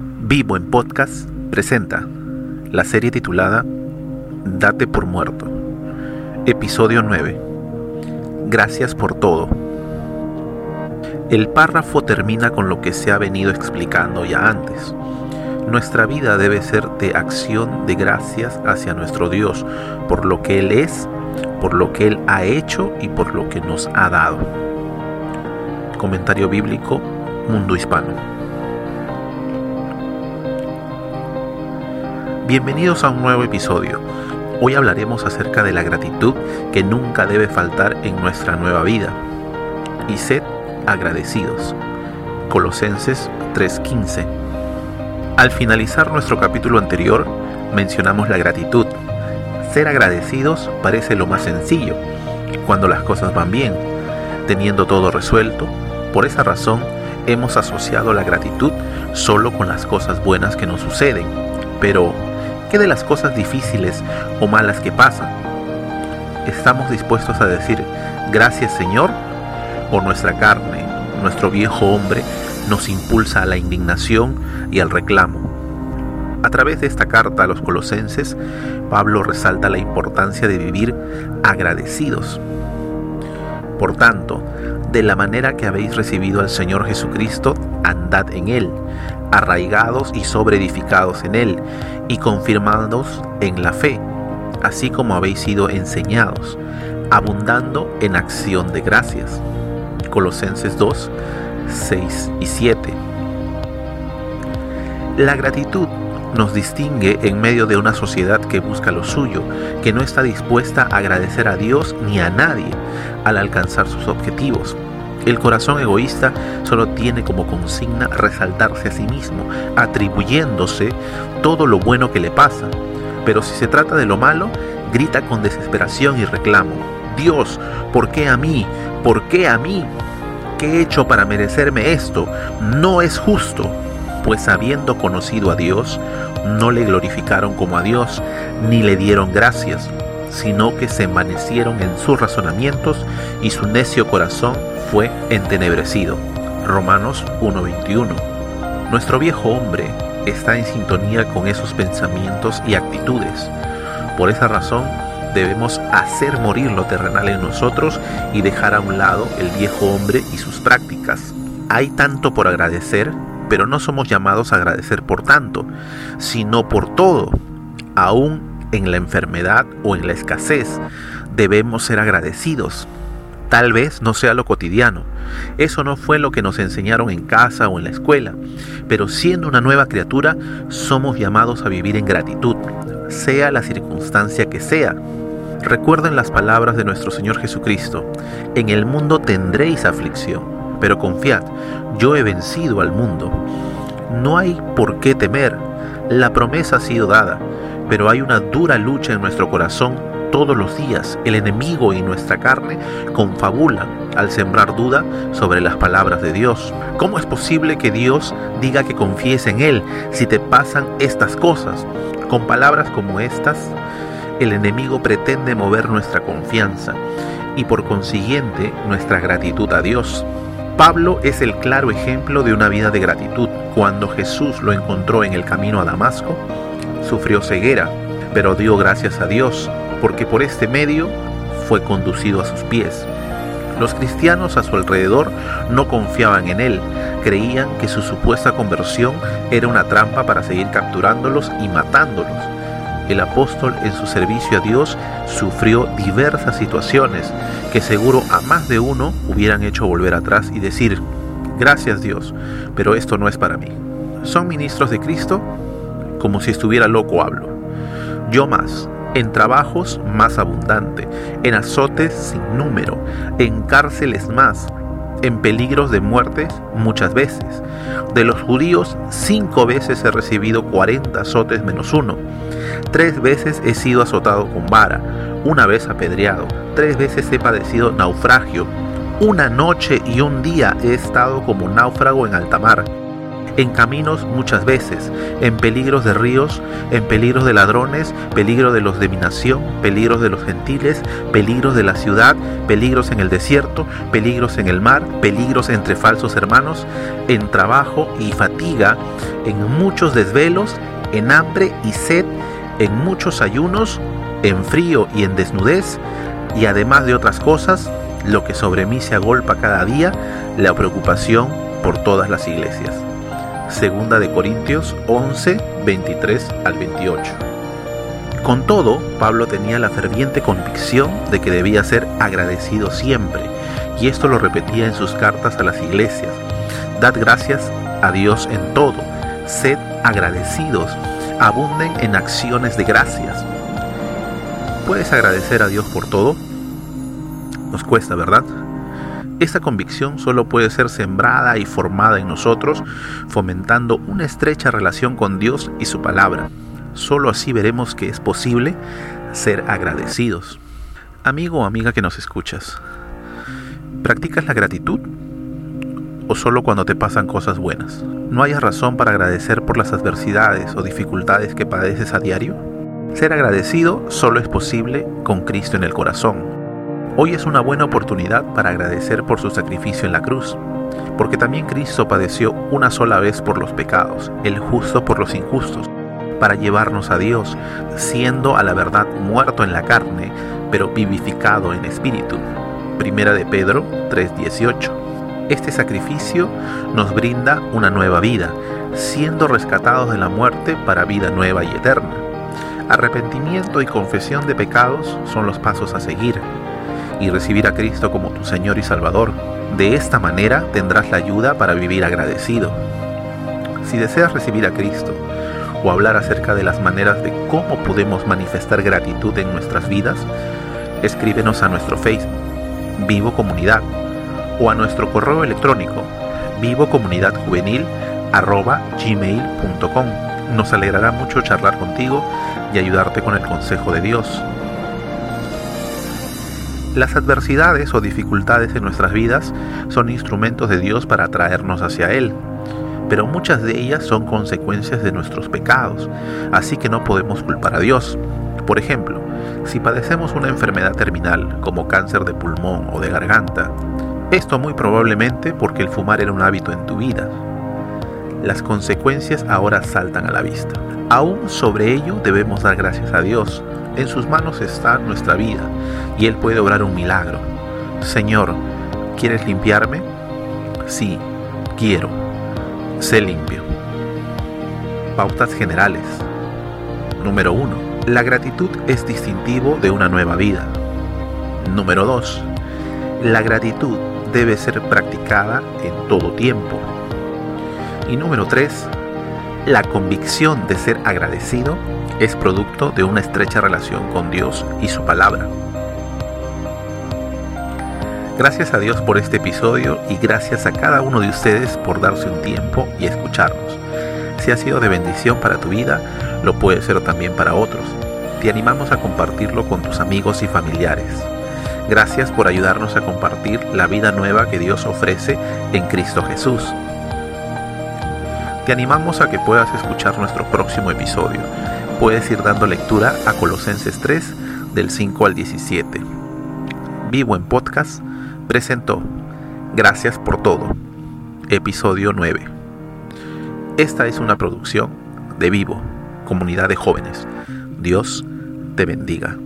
Vivo en Podcast presenta la serie titulada Date por muerto. Episodio 9. Gracias por todo. El párrafo termina con lo que se ha venido explicando ya antes. Nuestra vida debe ser de acción de gracias hacia nuestro Dios por lo que Él es, por lo que Él ha hecho y por lo que nos ha dado. Comentario bíblico Mundo Hispano. Bienvenidos a un nuevo episodio. Hoy hablaremos acerca de la gratitud que nunca debe faltar en nuestra nueva vida. Y sed agradecidos. Colosenses 3:15. Al finalizar nuestro capítulo anterior, mencionamos la gratitud. Ser agradecidos parece lo más sencillo, cuando las cosas van bien, teniendo todo resuelto. Por esa razón, hemos asociado la gratitud solo con las cosas buenas que nos suceden. Pero, ¿Qué de las cosas difíciles o malas que pasan? ¿Estamos dispuestos a decir gracias Señor? ¿O nuestra carne, nuestro viejo hombre, nos impulsa a la indignación y al reclamo? A través de esta carta a los colosenses, Pablo resalta la importancia de vivir agradecidos. Por tanto, de la manera que habéis recibido al Señor Jesucristo, andad en Él, arraigados y sobreedificados en Él, y confirmados en la fe, así como habéis sido enseñados, abundando en acción de gracias. Colosenses 2, 6 y 7. La gratitud nos distingue en medio de una sociedad que busca lo suyo, que no está dispuesta a agradecer a Dios ni a nadie al alcanzar sus objetivos. El corazón egoísta solo tiene como consigna resaltarse a sí mismo, atribuyéndose todo lo bueno que le pasa. Pero si se trata de lo malo, grita con desesperación y reclamo. Dios, ¿por qué a mí? ¿Por qué a mí? ¿Qué he hecho para merecerme esto? No es justo pues habiendo conocido a Dios, no le glorificaron como a Dios, ni le dieron gracias, sino que se envanecieron en sus razonamientos y su necio corazón fue entenebrecido. Romanos 1:21. Nuestro viejo hombre está en sintonía con esos pensamientos y actitudes. Por esa razón, debemos hacer morir lo terrenal en nosotros y dejar a un lado el viejo hombre y sus prácticas. Hay tanto por agradecer pero no somos llamados a agradecer por tanto, sino por todo. Aún en la enfermedad o en la escasez, debemos ser agradecidos. Tal vez no sea lo cotidiano. Eso no fue lo que nos enseñaron en casa o en la escuela. Pero siendo una nueva criatura, somos llamados a vivir en gratitud, sea la circunstancia que sea. Recuerden las palabras de nuestro Señor Jesucristo. En el mundo tendréis aflicción pero confiad, yo he vencido al mundo. No hay por qué temer, la promesa ha sido dada, pero hay una dura lucha en nuestro corazón todos los días. El enemigo y nuestra carne confabulan al sembrar duda sobre las palabras de Dios. ¿Cómo es posible que Dios diga que confíes en Él si te pasan estas cosas? Con palabras como estas, el enemigo pretende mover nuestra confianza y por consiguiente nuestra gratitud a Dios. Pablo es el claro ejemplo de una vida de gratitud. Cuando Jesús lo encontró en el camino a Damasco, sufrió ceguera, pero dio gracias a Dios, porque por este medio fue conducido a sus pies. Los cristianos a su alrededor no confiaban en él, creían que su supuesta conversión era una trampa para seguir capturándolos y matándolos el apóstol en su servicio a Dios sufrió diversas situaciones que seguro a más de uno hubieran hecho volver atrás y decir, gracias Dios, pero esto no es para mí. ¿Son ministros de Cristo? Como si estuviera loco hablo. Yo más, en trabajos más abundante, en azotes sin número, en cárceles más, en peligros de muerte muchas veces. De los judíos, cinco veces he recibido cuarenta azotes menos uno. Tres veces he sido azotado con vara, una vez apedreado, tres veces he padecido naufragio, una noche y un día he estado como náufrago en alta mar. En caminos muchas veces, en peligros de ríos, en peligros de ladrones, peligro de los de mi nación, peligros de los gentiles, peligros de la ciudad, peligros en el desierto, peligros en el mar, peligros entre falsos hermanos, en trabajo y fatiga, en muchos desvelos, en hambre y sed, en muchos ayunos, en frío y en desnudez, y además de otras cosas, lo que sobre mí se agolpa cada día, la preocupación por todas las iglesias. Segunda de Corintios 11, 23 al 28. Con todo, Pablo tenía la ferviente convicción de que debía ser agradecido siempre, y esto lo repetía en sus cartas a las iglesias. Dad gracias a Dios en todo, sed agradecidos, abunden en acciones de gracias. ¿Puedes agradecer a Dios por todo? Nos cuesta, ¿verdad? Esta convicción solo puede ser sembrada y formada en nosotros, fomentando una estrecha relación con Dios y su palabra. Solo así veremos que es posible ser agradecidos. Amigo o amiga que nos escuchas, ¿practicas la gratitud? ¿O solo cuando te pasan cosas buenas? ¿No hayas razón para agradecer por las adversidades o dificultades que padeces a diario? Ser agradecido solo es posible con Cristo en el corazón Hoy es una buena oportunidad para agradecer por su sacrificio en la cruz, porque también Cristo padeció una sola vez por los pecados, el justo por los injustos, para llevarnos a Dios, siendo a la verdad muerto en la carne, pero vivificado en espíritu. Primera de Pedro 3:18. Este sacrificio nos brinda una nueva vida, siendo rescatados de la muerte para vida nueva y eterna. Arrepentimiento y confesión de pecados son los pasos a seguir y recibir a Cristo como tu Señor y Salvador. De esta manera tendrás la ayuda para vivir agradecido. Si deseas recibir a Cristo o hablar acerca de las maneras de cómo podemos manifestar gratitud en nuestras vidas, escríbenos a nuestro Facebook, Vivo Comunidad, o a nuestro correo electrónico, vivocomunidadjuvenil.gmail.com. Nos alegrará mucho charlar contigo y ayudarte con el consejo de Dios. Las adversidades o dificultades en nuestras vidas son instrumentos de Dios para atraernos hacia Él, pero muchas de ellas son consecuencias de nuestros pecados, así que no podemos culpar a Dios. Por ejemplo, si padecemos una enfermedad terminal como cáncer de pulmón o de garganta, esto muy probablemente porque el fumar era un hábito en tu vida. Las consecuencias ahora saltan a la vista. Aún sobre ello debemos dar gracias a Dios, en sus manos está nuestra vida y Él puede obrar un milagro. Señor, ¿quieres limpiarme? Sí, quiero. Sé limpio. Pautas generales. Número 1. La gratitud es distintivo de una nueva vida. Número 2. La gratitud debe ser practicada en todo tiempo. Y número 3. La convicción de ser agradecido es producto de una estrecha relación con Dios y su palabra. Gracias a Dios por este episodio y gracias a cada uno de ustedes por darse un tiempo y escucharnos. Si ha sido de bendición para tu vida, lo puede ser también para otros. Te animamos a compartirlo con tus amigos y familiares. Gracias por ayudarnos a compartir la vida nueva que Dios ofrece en Cristo Jesús. Te animamos a que puedas escuchar nuestro próximo episodio puedes ir dando lectura a Colosenses 3 del 5 al 17. Vivo en Podcast presentó Gracias por todo, episodio 9. Esta es una producción de Vivo, comunidad de jóvenes. Dios te bendiga.